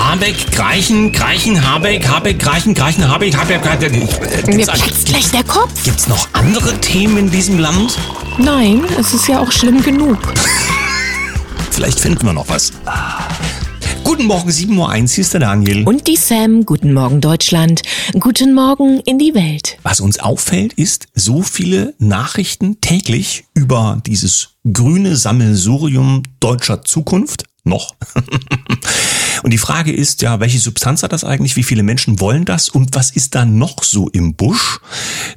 Habeck, Greichen, Greichen, Habeck, Habeck, Greichen, Greichen, Habeck, Habeck. Habeck. Mir platzt gleich der Kopf. gibt's noch andere Themen in diesem Land? Nein, es ist ja auch schlimm genug. Vielleicht finden wir noch was. Guten Morgen, 7.01 Uhr, hier ist der Daniel. Und die Sam, guten Morgen Deutschland, guten Morgen in die Welt. Was uns auffällt, ist so viele Nachrichten täglich über dieses grüne Sammelsurium deutscher Zukunft. Noch. und die Frage ist ja, welche Substanz hat das eigentlich? Wie viele Menschen wollen das? Und was ist da noch so im Busch?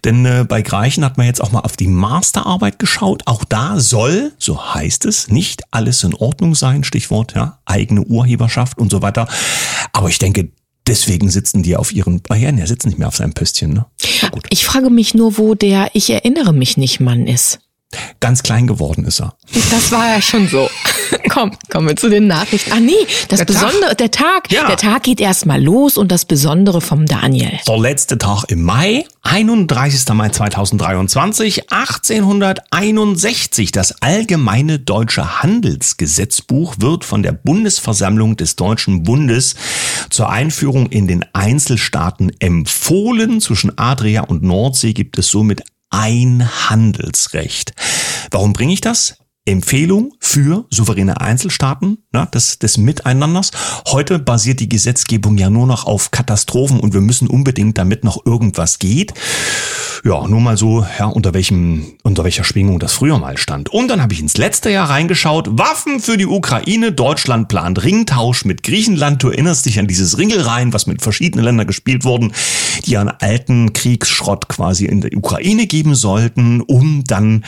Denn äh, bei Greichen hat man jetzt auch mal auf die Masterarbeit geschaut. Auch da soll, so heißt es, nicht alles in Ordnung sein. Stichwort, ja, eigene Urheberschaft und so weiter. Aber ich denke, deswegen sitzen die auf ihren, ah ja, er sitzt nicht mehr auf seinem Pöstchen, ne? Ich frage mich nur, wo der Ich erinnere mich nicht Mann ist. Ganz klein geworden ist er. Das war ja schon so. Komm, kommen wir zu den Nachrichten. Ah nee, das Der Tag. Besondere, der Tag. Ja. Der Tag geht erstmal los und das Besondere vom Daniel. Der letzte Tag im Mai, 31. Mai 2023, 1861. Das Allgemeine Deutsche Handelsgesetzbuch wird von der Bundesversammlung des Deutschen Bundes zur Einführung in den Einzelstaaten empfohlen. Zwischen Adria und Nordsee gibt es somit ein Handelsrecht. Warum bringe ich das? Empfehlung für souveräne Einzelstaaten ja, des, des Miteinanders. Heute basiert die Gesetzgebung ja nur noch auf Katastrophen und wir müssen unbedingt, damit noch irgendwas geht. Ja, nur mal so, ja, unter welchem, unter welcher Schwingung das früher mal stand. Und dann habe ich ins letzte Jahr reingeschaut. Waffen für die Ukraine. Deutschland plant Ringtausch mit Griechenland. Du erinnerst dich an dieses Ringelreihen, was mit verschiedenen Ländern gespielt wurden, die einen alten Kriegsschrott quasi in der Ukraine geben sollten, um dann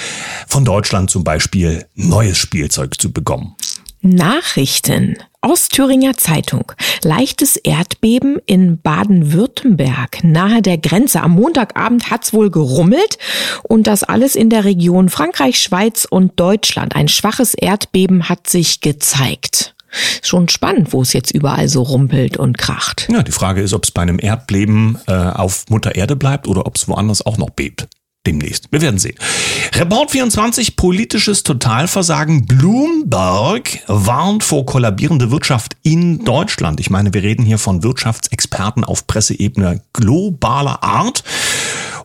von Deutschland zum Beispiel neues Spielzeug zu bekommen. Nachrichten. Ostthüringer Zeitung. Leichtes Erdbeben in Baden-Württemberg nahe der Grenze. Am Montagabend hat's wohl gerummelt und das alles in der Region Frankreich, Schweiz und Deutschland. Ein schwaches Erdbeben hat sich gezeigt. Schon spannend, wo es jetzt überall so rumpelt und kracht. Ja, die Frage ist, ob es bei einem Erdbeben äh, auf Mutter Erde bleibt oder ob es woanders auch noch bebt. Demnächst. Wir werden sehen. Report 24, politisches Totalversagen. Bloomberg warnt vor kollabierende Wirtschaft in Deutschland. Ich meine, wir reden hier von Wirtschaftsexperten auf Presseebene globaler Art.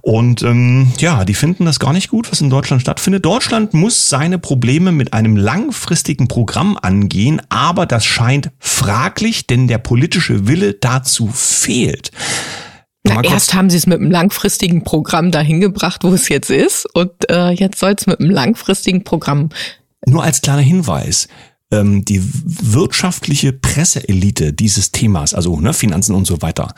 Und ähm, ja, die finden das gar nicht gut, was in Deutschland stattfindet. Deutschland muss seine Probleme mit einem langfristigen Programm angehen, aber das scheint fraglich, denn der politische Wille dazu fehlt. Na, erst haben sie es mit einem langfristigen Programm dahin gebracht, wo es jetzt ist, und äh, jetzt soll es mit einem langfristigen Programm. Nur als kleiner Hinweis. ähm, Die wirtschaftliche Presseelite dieses Themas, also ne, Finanzen und so weiter,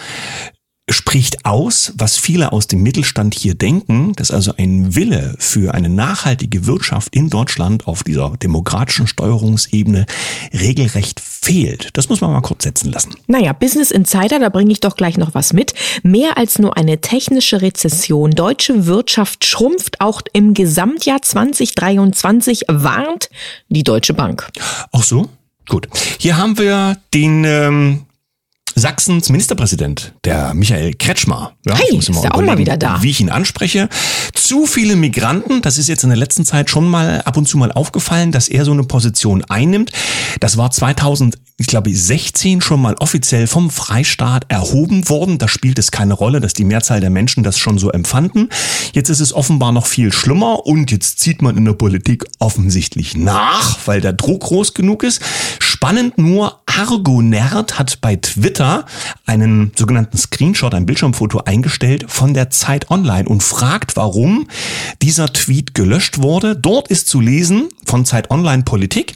spricht aus, was viele aus dem Mittelstand hier denken, dass also ein Wille für eine nachhaltige Wirtschaft in Deutschland auf dieser demokratischen Steuerungsebene regelrecht fehlt. Das muss man mal kurz setzen lassen. Naja, Business Insider, da bringe ich doch gleich noch was mit. Mehr als nur eine technische Rezession. Deutsche Wirtschaft schrumpft auch im Gesamtjahr 2023, warnt die Deutsche Bank. Ach so? Gut. Hier haben wir den ähm, Sachsens Ministerpräsident, der Michael Kretschmer. Ja, Hey, ist immer der auch mal wieder da. Wie ich ihn anspreche. Zu viele Migranten, das ist jetzt in der letzten Zeit schon mal ab und zu mal aufgefallen, dass er so eine Position einnimmt. Das war 2000, ich glaube 16 schon mal offiziell vom Freistaat erhoben worden. Da spielt es keine Rolle, dass die Mehrzahl der Menschen das schon so empfanden. Jetzt ist es offenbar noch viel schlimmer und jetzt zieht man in der Politik offensichtlich nach, weil der Druck groß genug ist. Spannend nur, Argonerd hat bei Twitter einen sogenannten Screenshot, ein Bildschirmfoto eingestellt von der Zeit Online und fragt, warum dieser Tweet gelöscht wurde. Dort ist zu lesen von Zeit Online Politik.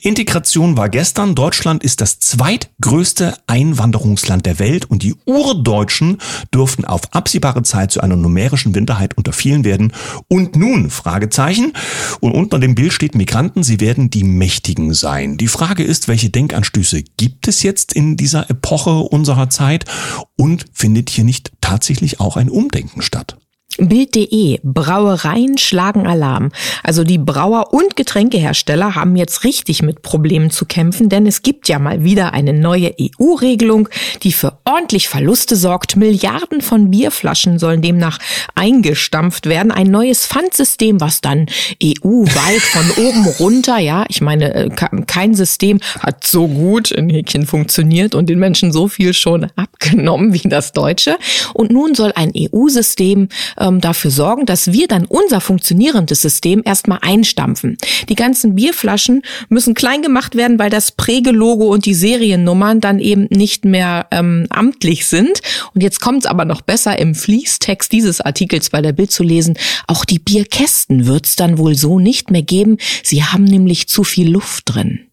Integration war gestern. Deutschland ist das zweitgrößte Einwanderungsland der Welt und die Urdeutschen dürften auf absehbare Zeit zu einer numerischen Minderheit unter vielen werden. Und nun, Fragezeichen. Und unter dem Bild steht Migranten, sie werden die Mächtigen sein. Die Frage ist, welche Denkanstöße gibt es jetzt in dieser Epoche unserer Zeit und findet hier nicht tatsächlich auch ein Umdenken statt? Bild.de, Brauereien schlagen Alarm. Also die Brauer und Getränkehersteller haben jetzt richtig mit Problemen zu kämpfen, denn es gibt ja mal wieder eine neue EU-Regelung, die für ordentlich Verluste sorgt. Milliarden von Bierflaschen sollen demnach eingestampft werden. Ein neues Pfandsystem, was dann EU-weit von oben runter, ja, ich meine, äh, kein System hat so gut in Häkchen funktioniert und den Menschen so viel schon abgenommen wie das deutsche. Und nun soll ein EU-System ähm, dafür sorgen, dass wir dann unser funktionierendes System erstmal einstampfen. Die ganzen Bierflaschen müssen klein gemacht werden, weil das Prägelogo und die Seriennummern dann eben nicht mehr ähm, amtlich sind. Und jetzt kommt es aber noch besser im Fließtext dieses Artikels bei der Bild zu lesen. Auch die Bierkästen wird es dann wohl so nicht mehr geben. Sie haben nämlich zu viel Luft drin.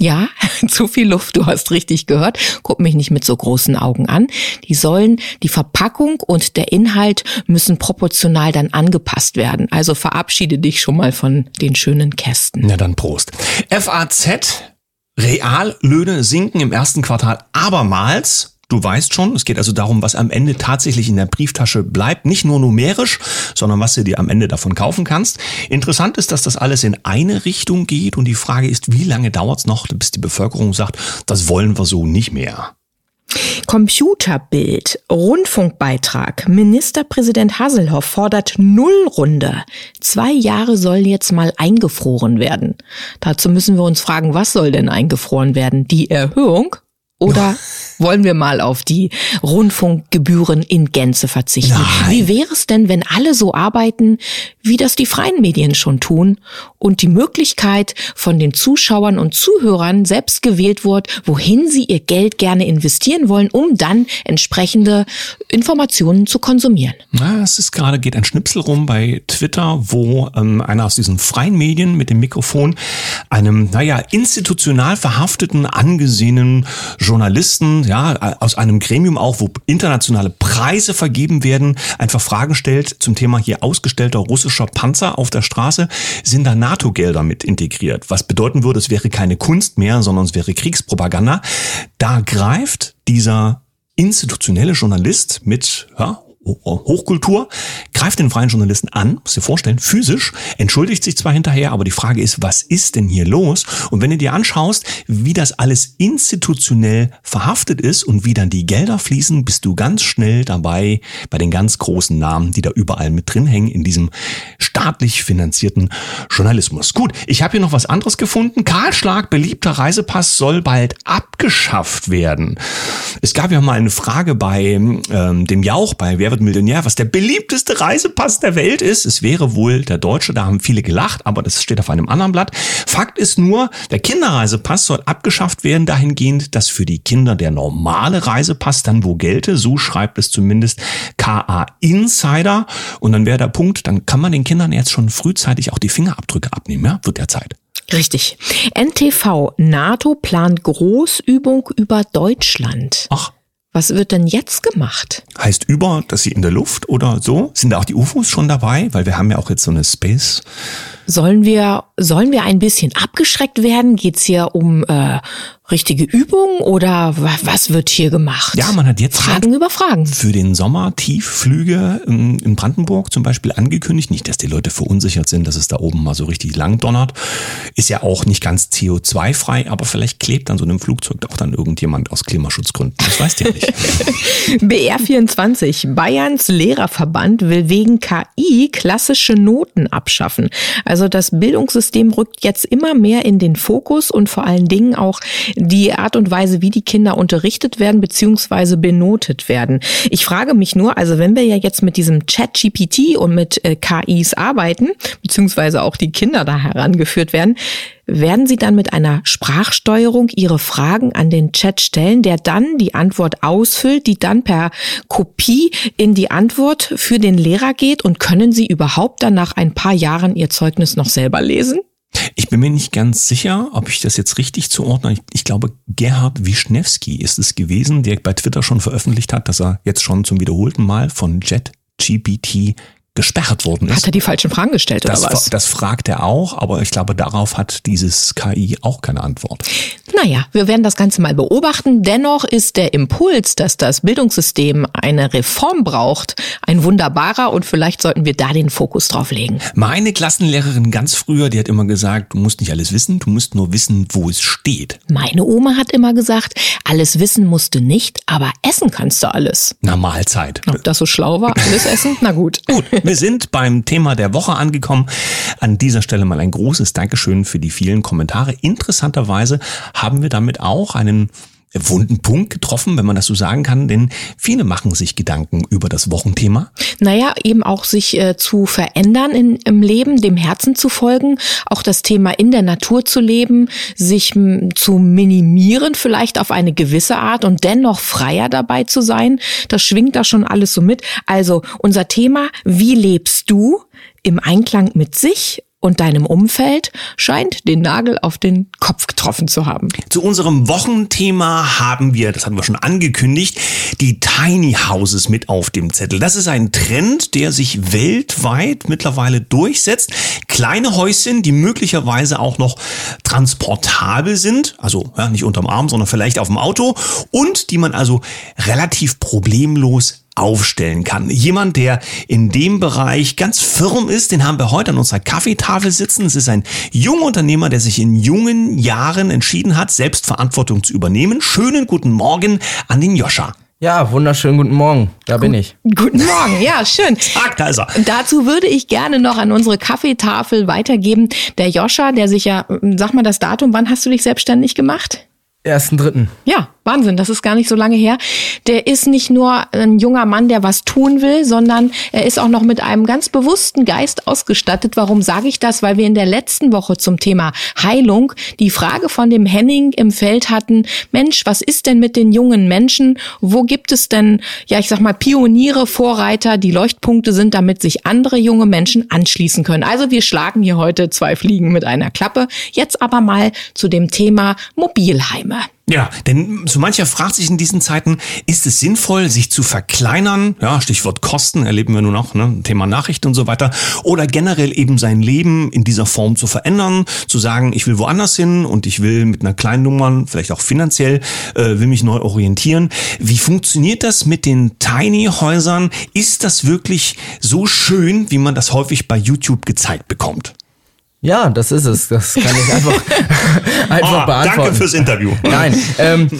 Ja, zu viel Luft, du hast richtig gehört. Guck mich nicht mit so großen Augen an. Die sollen, die Verpackung und der Inhalt müssen proportional dann angepasst werden. Also verabschiede dich schon mal von den schönen Kästen. Na dann Prost. FAZ, Reallöhne sinken im ersten Quartal abermals. Du weißt schon, es geht also darum, was am Ende tatsächlich in der Brieftasche bleibt, nicht nur numerisch, sondern was du dir am Ende davon kaufen kannst. Interessant ist, dass das alles in eine Richtung geht und die Frage ist, wie lange dauert es noch, bis die Bevölkerung sagt, das wollen wir so nicht mehr. Computerbild, Rundfunkbeitrag. Ministerpräsident Haselhoff fordert Nullrunde. Zwei Jahre sollen jetzt mal eingefroren werden. Dazu müssen wir uns fragen, was soll denn eingefroren werden? Die Erhöhung oder wollen wir mal auf die Rundfunkgebühren in Gänze verzichten? Nein. Wie wäre es denn, wenn alle so arbeiten, wie das die freien Medien schon tun und die Möglichkeit von den Zuschauern und Zuhörern selbst gewählt wird, wohin sie ihr Geld gerne investieren wollen, um dann entsprechende Informationen zu konsumieren? Na, es ist gerade, geht ein Schnipsel rum bei Twitter, wo ähm, einer aus diesen freien Medien mit dem Mikrofon einem, naja, institutional verhafteten, angesehenen Journalisten, ja, aus einem Gremium auch, wo internationale Preise vergeben werden, einfach Fragen stellt zum Thema hier ausgestellter russischer Panzer auf der Straße, sind da NATO-Gelder mit integriert. Was bedeuten würde, es wäre keine Kunst mehr, sondern es wäre Kriegspropaganda. Da greift dieser institutionelle Journalist mit ja, Hochkultur, greift den freien Journalisten an, muss dir vorstellen, physisch, entschuldigt sich zwar hinterher, aber die Frage ist, was ist denn hier los? Und wenn du dir anschaust, wie das alles institutionell verhaftet ist und wie dann die Gelder fließen, bist du ganz schnell dabei bei den ganz großen Namen, die da überall mit drin hängen in diesem staatlich finanzierten Journalismus. Gut, ich habe hier noch was anderes gefunden. Kahlschlag, beliebter Reisepass soll bald abgeschafft werden. Es gab ja mal eine Frage bei ähm, dem Jauch, bei Wer wird Millionär, was der beliebteste Reisepass der Welt ist. Es wäre wohl der deutsche, da haben viele gelacht, aber das steht auf einem anderen Blatt. Fakt ist nur, der Kinderreisepass soll abgeschafft werden dahingehend, dass für die Kinder der normale Reisepass dann wo gelte. So schreibt es zumindest KA Insider. Und dann wäre der Punkt, dann kann man den Kindern jetzt schon frühzeitig auch die Fingerabdrücke abnehmen. Ja, wird der Zeit. Richtig. NTV NATO plant Großübung über Deutschland. Ach. Was wird denn jetzt gemacht? Heißt über, dass sie in der Luft oder so? Sind da auch die UFOs schon dabei? Weil wir haben ja auch jetzt so eine Space. Sollen wir, sollen wir ein bisschen abgeschreckt werden? Geht's hier um äh, richtige Übung oder was wird hier gemacht? Ja, man hat jetzt Fragen über Fragen. Für den Sommer Tiefflüge in Brandenburg zum Beispiel angekündigt. Nicht, dass die Leute verunsichert sind, dass es da oben mal so richtig lang donnert. Ist ja auch nicht ganz CO2-frei, aber vielleicht klebt dann so einem Flugzeug auch dann irgendjemand aus Klimaschutzgründen. Das weißt ja nicht. BR24, Bayerns Lehrerverband will wegen KI klassische Noten abschaffen. Also das Bildungssystem rückt jetzt immer mehr in den Fokus und vor allen Dingen auch die Art und Weise, wie die Kinder unterrichtet werden bzw. benotet werden. Ich frage mich nur, also wenn wir ja jetzt mit diesem Chat-GPT und mit äh, KIs arbeiten, beziehungsweise auch die Kinder da herangeführt werden, werden Sie dann mit einer Sprachsteuerung Ihre Fragen an den Chat stellen, der dann die Antwort ausfüllt, die dann per Kopie in die Antwort für den Lehrer geht und können Sie überhaupt dann nach ein paar Jahren Ihr Zeugnis noch selber lesen? Ich bin mir nicht ganz sicher, ob ich das jetzt richtig zuordne. Ich, ich, glaube, Gerhard Wischnewski ist es gewesen, der bei Twitter schon veröffentlicht hat, dass er jetzt schon zum wiederholten Mal von JetGPT gesperrt worden ist. Hat er die falschen Fragen gestellt das, oder was? Das fragt er auch, aber ich glaube, darauf hat dieses KI auch keine Antwort. Naja, wir werden das Ganze mal beobachten. Dennoch ist der Impuls, dass das Bildungssystem eine Reform braucht, ein wunderbarer und vielleicht sollten wir da den Fokus drauf legen. Meine Klassenlehrerin ganz früher, die hat immer gesagt, du musst nicht alles wissen, du musst nur wissen, wo es steht. Meine Oma hat immer gesagt, alles wissen musst du nicht, aber essen kannst du alles. Na, Mahlzeit. Ob das so schlau war, alles essen? Na gut. Gut, wir sind beim Thema der Woche angekommen. An dieser Stelle mal ein großes Dankeschön für die vielen Kommentare. Interessanterweise haben wir damit auch einen wunden Punkt getroffen, wenn man das so sagen kann, denn viele machen sich Gedanken über das Wochenthema. Naja, eben auch sich äh, zu verändern in, im Leben, dem Herzen zu folgen, auch das Thema in der Natur zu leben, sich zu minimieren vielleicht auf eine gewisse Art und dennoch freier dabei zu sein. Das schwingt da schon alles so mit. Also unser Thema, wie lebst du im Einklang mit sich und deinem Umfeld scheint den Nagel auf den Kopf getroffen zu haben. Zu unserem Wochenthema haben wir, das hatten wir schon angekündigt, die Tiny Houses mit auf dem Zettel. Das ist ein Trend, der sich weltweit mittlerweile durchsetzt. Kleine Häuschen, die möglicherweise auch noch transportabel sind, also ja, nicht unterm Arm, sondern vielleicht auf dem Auto und die man also relativ problemlos aufstellen kann. Jemand, der in dem Bereich ganz firm ist, den haben wir heute an unserer Kaffeetafel sitzen. Es ist ein junger Unternehmer, der sich in jungen Jahren entschieden hat, Selbstverantwortung zu übernehmen. Schönen guten Morgen an den Joscha. Ja, wunderschönen guten Morgen. Da Gut, bin ich. Guten Morgen, ja, schön. Tag, da ist er. Dazu würde ich gerne noch an unsere Kaffeetafel weitergeben. Der Joscha, der sich ja, sag mal das Datum, wann hast du dich selbstständig gemacht? Ersten Dritten. Ja, Wahnsinn, das ist gar nicht so lange her. Der ist nicht nur ein junger Mann, der was tun will, sondern er ist auch noch mit einem ganz bewussten Geist ausgestattet. Warum sage ich das? Weil wir in der letzten Woche zum Thema Heilung die Frage von dem Henning im Feld hatten, Mensch, was ist denn mit den jungen Menschen? Wo gibt es denn, ja, ich sag mal, Pioniere, Vorreiter, die Leuchtpunkte sind, damit sich andere junge Menschen anschließen können? Also wir schlagen hier heute zwei Fliegen mit einer Klappe. Jetzt aber mal zu dem Thema Mobilheime. Ja, denn so mancher fragt sich in diesen Zeiten, ist es sinnvoll, sich zu verkleinern? Ja, Stichwort Kosten erleben wir nun auch, ne? Thema Nachrichten und so weiter. Oder generell eben sein Leben in dieser Form zu verändern, zu sagen, ich will woanders hin und ich will mit einer kleinen Nummer, vielleicht auch finanziell, äh, will mich neu orientieren. Wie funktioniert das mit den Tiny-Häusern? Ist das wirklich so schön, wie man das häufig bei YouTube gezeigt bekommt? Ja, das ist es. Das kann ich einfach, einfach oh, beantworten. Danke fürs Interview. Nein, ähm,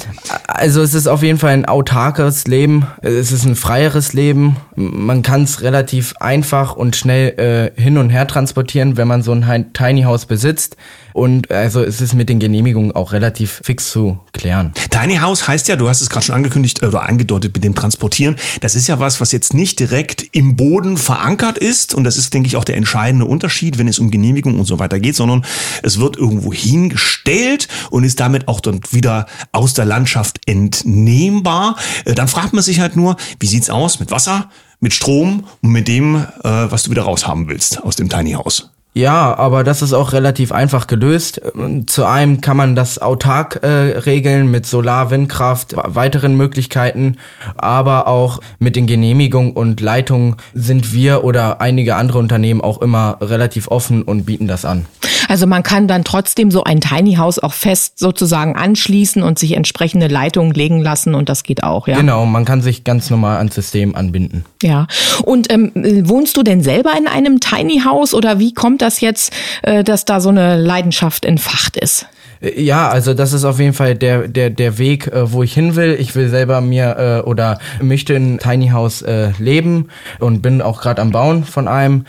also es ist auf jeden Fall ein autarkes Leben. Es ist ein freieres Leben. Man kann es relativ einfach und schnell äh, hin und her transportieren, wenn man so ein Tiny House besitzt. Und also es ist mit den Genehmigungen auch relativ fix zu klären. Tiny House heißt ja, du hast es gerade schon angekündigt oder angedeutet mit dem Transportieren. Das ist ja was, was jetzt nicht direkt im Boden verankert ist. Und das ist, denke ich, auch der entscheidende Unterschied, wenn es um Genehmigung und so weiter geht, sondern es wird irgendwo hingestellt und ist damit auch dann wieder aus der Landschaft entnehmbar. Äh, dann fragt man sich halt nur, wie sieht's aus mit Wasser, mit Strom und mit dem, äh, was du wieder raushaben willst aus dem Tiny House? Ja, aber das ist auch relativ einfach gelöst. Zu einem kann man das autark äh, regeln mit Solar, Windkraft, weiteren Möglichkeiten, aber auch mit den Genehmigungen und Leitungen sind wir oder einige andere Unternehmen auch immer relativ offen und bieten das an. Also man kann dann trotzdem so ein Tiny House auch fest sozusagen anschließen und sich entsprechende Leitungen legen lassen und das geht auch, ja. Genau, man kann sich ganz normal ans System anbinden. Ja. Und ähm, wohnst du denn selber in einem Tiny House oder wie kommt das jetzt, äh, dass da so eine Leidenschaft entfacht ist? Ja, also das ist auf jeden Fall der, der, der Weg, äh, wo ich hin will. Ich will selber mir äh, oder möchte in Tiny House äh, leben und bin auch gerade am Bauen von einem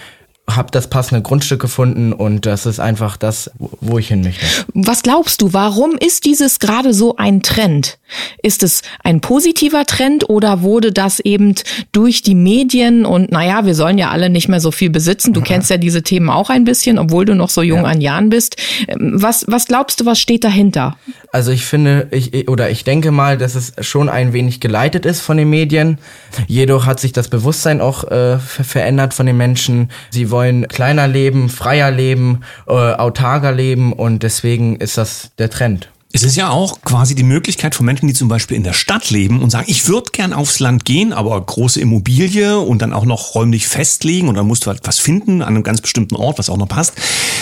habe das passende Grundstück gefunden und das ist einfach das, wo ich hin möchte. Was glaubst du, warum ist dieses gerade so ein Trend? Ist es ein positiver Trend oder wurde das eben durch die Medien und naja, wir sollen ja alle nicht mehr so viel besitzen. Du ja. kennst ja diese Themen auch ein bisschen, obwohl du noch so jung ja. an Jahren bist. Ähm, was, was glaubst du, was steht dahinter? Also ich finde, ich, oder ich denke mal, dass es schon ein wenig geleitet ist von den Medien. Jedoch hat sich das Bewusstsein auch äh, verändert von den Menschen. Sie wollen kleiner leben, freier leben, äh, autarker leben und deswegen ist das der Trend. Es ist ja auch quasi die Möglichkeit von Menschen, die zum Beispiel in der Stadt leben und sagen, ich würde gern aufs Land gehen, aber große Immobilie und dann auch noch räumlich festlegen und dann musst du halt was finden an einem ganz bestimmten Ort, was auch noch passt.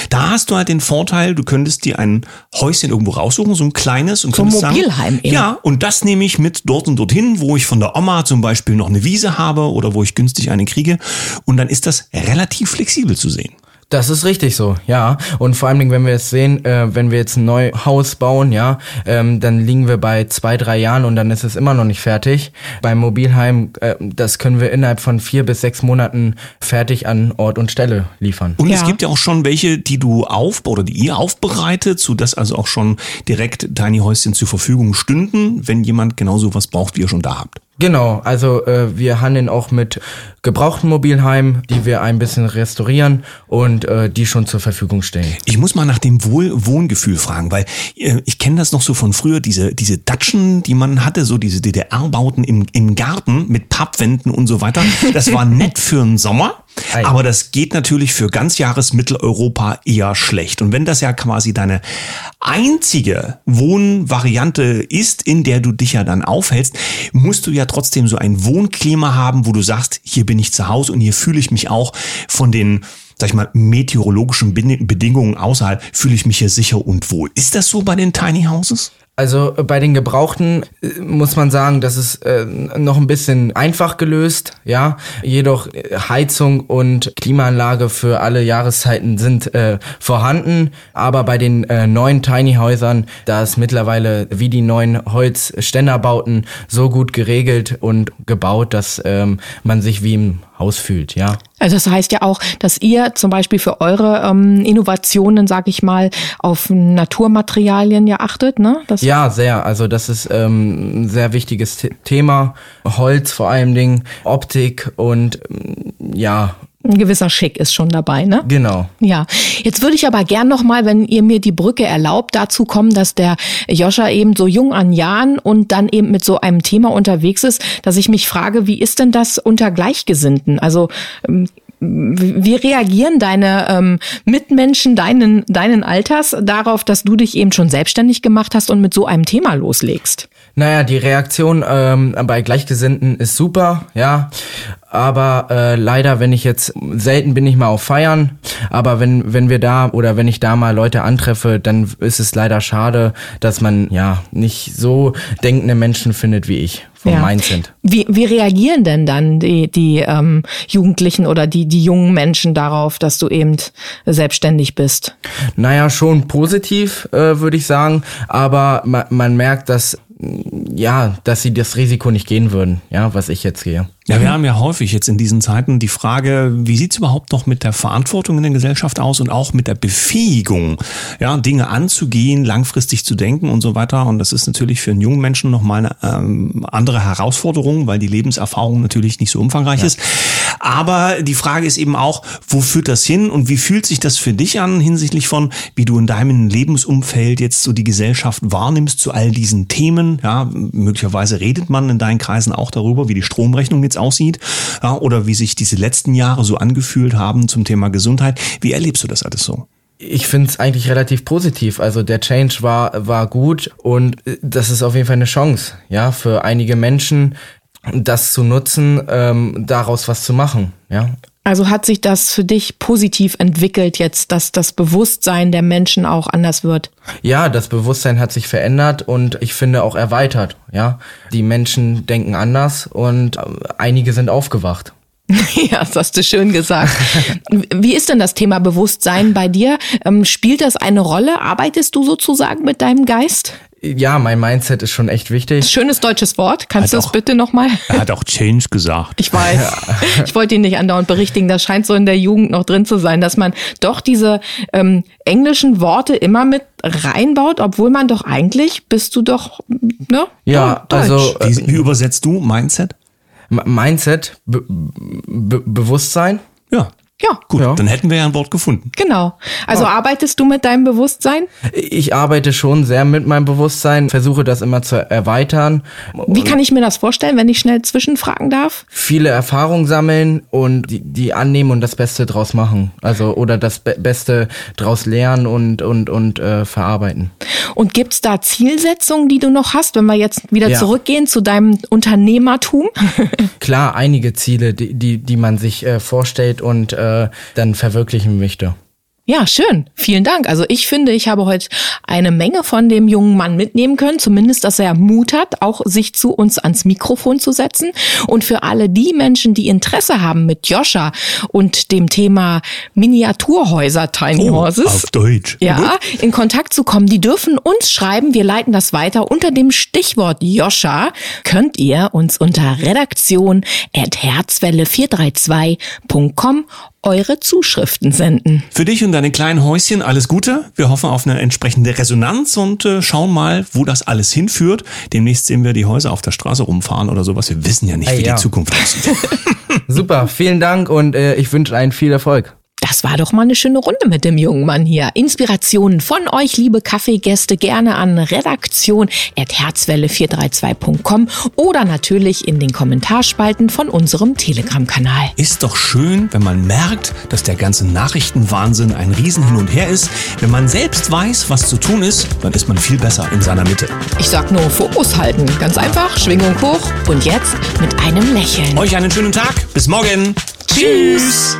Da hast du halt den Vorteil, du könntest dir ein Häuschen irgendwo raussuchen, so ein kleines und So ein könntest Mobilheim sagen, eben. ja, und das nehme ich mit dort und dorthin, wo ich von der Oma zum Beispiel noch eine Wiese habe oder wo ich günstig eine kriege und dann ist das relativ flexibel zu sehen. Das ist richtig so, ja. Und vor allen Dingen, wenn wir es sehen, äh, wenn wir jetzt ein neues Haus bauen, ja, ähm, dann liegen wir bei zwei, drei Jahren und dann ist es immer noch nicht fertig. Beim Mobilheim, äh, das können wir innerhalb von vier bis sechs Monaten fertig an Ort und Stelle liefern. Und Ja. es gibt ja auch schon welche, die du auf oder die ihr aufbereitet, sodass also auch schon direkt Tiny Häuschen zur Verfügung stünden, wenn jemand genauso was braucht, wie ihr schon da habt. Genau, also äh, wir handeln auch mit gebrauchten Mobilheimen, die wir ein bisschen restaurieren und äh, die schon zur Verfügung stellen. Ich muss mal nach dem Wohl Wohngefühl fragen, weil äh, ich kenne das noch so von früher, diese, diese Datschen, die man hatte, so diese DDR-Bauten im, im Garten mit Pappwänden und so weiter. Das war nett für den Sommer. Ei. Aber das geht natürlich für ganz Jahres Mitteleuropa eher schlecht. Und wenn das ja quasi deine einzige Wohnvariante ist, in der du dich ja dann aufhältst, musst du ja trotzdem so ein Wohnklima haben, wo du sagst, hier bin ich zu Hause und hier fühle ich mich auch von den sag ich mal, meteorologischen Bedingungen außerhalb, fühle ich mich hier sicher und wohl. Ist das so bei den Tiny Houses? Also äh, bei den Gebrauchten äh, muss man sagen, das ist äh, noch ein bisschen einfach gelöst, ja. Jedoch äh, Heizung und Klimaanlage für alle Jahreszeiten sind äh, vorhanden, aber bei den äh, neuen Tiny Häusern, da ist mittlerweile wie die neuen Holzständerbauten so gut geregelt und gebaut, dass ähm, man sich wie im Haus fühlt, ja. Also das heißt ja auch, dass ihr zum Beispiel für eure ähm, Innovationen, sag ich mal, auf Naturmaterialien ja achtet, ne? Das Ja, sehr. Also das ist ähm, ein sehr wichtiges The Thema. Holz vor allem Dingen, Optik und ähm, ja, ein gewisser Schick ist schon dabei, ne? genau. Ja, jetzt würde ich aber gern noch mal, wenn ihr mir die Brücke erlaubt, dazu kommen, dass der Joscha eben so jung an Jahren und dann eben mit so einem Thema unterwegs ist, dass ich mich frage, wie ist denn das unter Gleichgesinnten? Also ähm, wie reagieren deine ähm, Mitmenschen deinen, deinen Alters darauf, dass du dich eben schon selbstständig gemacht hast und mit so einem Thema loslegst? Naja, die Reaktion ähm, bei Gleichgesinnten ist super, ja. Aber äh, leider, wenn ich jetzt selten bin ich mal auf Feiern, aber wenn wenn wir da oder wenn ich da mal Leute antreffe, dann ist es leider schade, dass man ja nicht so denkende Menschen findet wie ich vom Ja. Mindset. Wie, wie reagieren denn dann die, die ähm, Jugendlichen oder die, die jungen Menschen darauf, dass du eben selbstständig bist? Naja, schon positiv, äh, würde ich sagen, aber ma man merkt, dass ja, dass sie das Risiko nicht gehen würden, ja, was ich jetzt gehe. Ja, wir haben ja häufig jetzt in diesen Zeiten die Frage, wie sieht's überhaupt noch mit der Verantwortung in der Gesellschaft aus und auch mit der Befähigung, ja, Dinge anzugehen, langfristig zu denken und so weiter. Und das ist natürlich für einen jungen Menschen nochmal eine ähm, andere Herausforderung, weil die Lebenserfahrung natürlich nicht so umfangreich ist. Aber die Frage ist eben auch, wo führt das hin und wie fühlt sich das für dich an hinsichtlich von, wie du in deinem Lebensumfeld jetzt so die Gesellschaft wahrnimmst zu all diesen Themen? Ja, möglicherweise redet man in deinen Kreisen auch darüber, wie die Stromrechnung jetzt aussieht, ja, oder wie sich diese letzten Jahre so angefühlt haben zum Thema Gesundheit. Wie erlebst du das alles so? Ich finde es eigentlich relativ positiv. Also der Change war, war gut und äh, das ist auf jeden Fall eine Chance, ja, für einige Menschen, das zu nutzen, ähm, daraus was zu machen, ja. Also hat sich das für dich positiv entwickelt jetzt, dass das Bewusstsein der Menschen auch anders wird? Ja, das Bewusstsein hat sich verändert und ich finde auch erweitert, ja. Die Menschen denken anders und äh, einige sind aufgewacht. Ja, das hast du schön gesagt. Wie ist denn das Thema Bewusstsein bei dir? Ähm, spielt das eine Rolle? Arbeitest du sozusagen mit deinem Geist? Ja, mein Mindset ist schon echt wichtig. Schönes deutsches Wort. Kannst du das auch- bitte nochmal? Er hat auch Change gesagt. Ich weiß. Ich wollte ihn nicht andauernd berichtigen. Das scheint so in der Jugend noch drin zu sein, dass man doch diese ähm, englischen Worte immer mit reinbaut, obwohl man doch eigentlich bist du doch, ne? Ja, Deutsch. also äh, Wie, wie übersetzt du Mindset? M- Mindset, Be Be Bewusstsein. Ja. Ja. Gut, Ja. dann hätten wir ja ein Wort gefunden. Genau. Also arbeitest du mit deinem Bewusstsein? Ich arbeite schon sehr mit meinem Bewusstsein, versuche das immer zu erweitern. Wie kann ich mir das vorstellen, wenn ich schnell zwischenfragen darf? viele Erfahrungen sammeln und die, die annehmen und das Beste draus machen. Also oder das Be Beste draus lernen und und und äh, verarbeiten. Und gibt's da Zielsetzungen, die du noch hast, wenn wir jetzt wieder Ja. zurückgehen zu deinem Unternehmertum? Klar, einige Ziele, die die, die man sich äh, vorstellt und äh, dann verwirklichen möchte. Ja, schön. Vielen Dank. Also ich finde, ich habe heute eine Menge von dem jungen Mann mitnehmen können. Zumindest, dass er Mut hat, auch sich zu uns ans Mikrofon zu setzen. Und für alle die Menschen, die Interesse haben mit Joscha und dem Thema Miniaturhäuser Tiny Horses. Oh, auf Deutsch. Ja, in Kontakt zu kommen, die dürfen uns schreiben. Wir leiten das weiter. Unter dem Stichwort Joscha könnt ihr uns unter redaktion at herzwelle432.com eure Zuschriften senden. Für dich und deine kleinen Häuschen alles Gute. Wir hoffen auf eine entsprechende Resonanz und äh, schauen mal, wo das alles hinführt. Demnächst sehen wir die Häuser auf der Straße rumfahren oder sowas. Wir wissen ja nicht, Ey, wie ja. die Zukunft aussieht. Super, vielen Dank und äh, ich wünsche einen viel Erfolg. Das war doch mal eine schöne Runde mit dem jungen Mann hier. Inspirationen von euch, liebe Kaffeegäste, gerne an redaktion.herzwelle432.com oder natürlich in den Kommentarspalten von unserem Telegram-Kanal. Ist doch schön, wenn man merkt, dass der ganze Nachrichtenwahnsinn ein Riesen hin und her ist. Wenn man selbst weiß, was zu tun ist, dann ist man viel besser in seiner Mitte. Ich sag nur Fokus halten. Ganz einfach, Schwingung hoch und jetzt mit einem Lächeln. Euch einen schönen Tag. Bis morgen. Tschüss.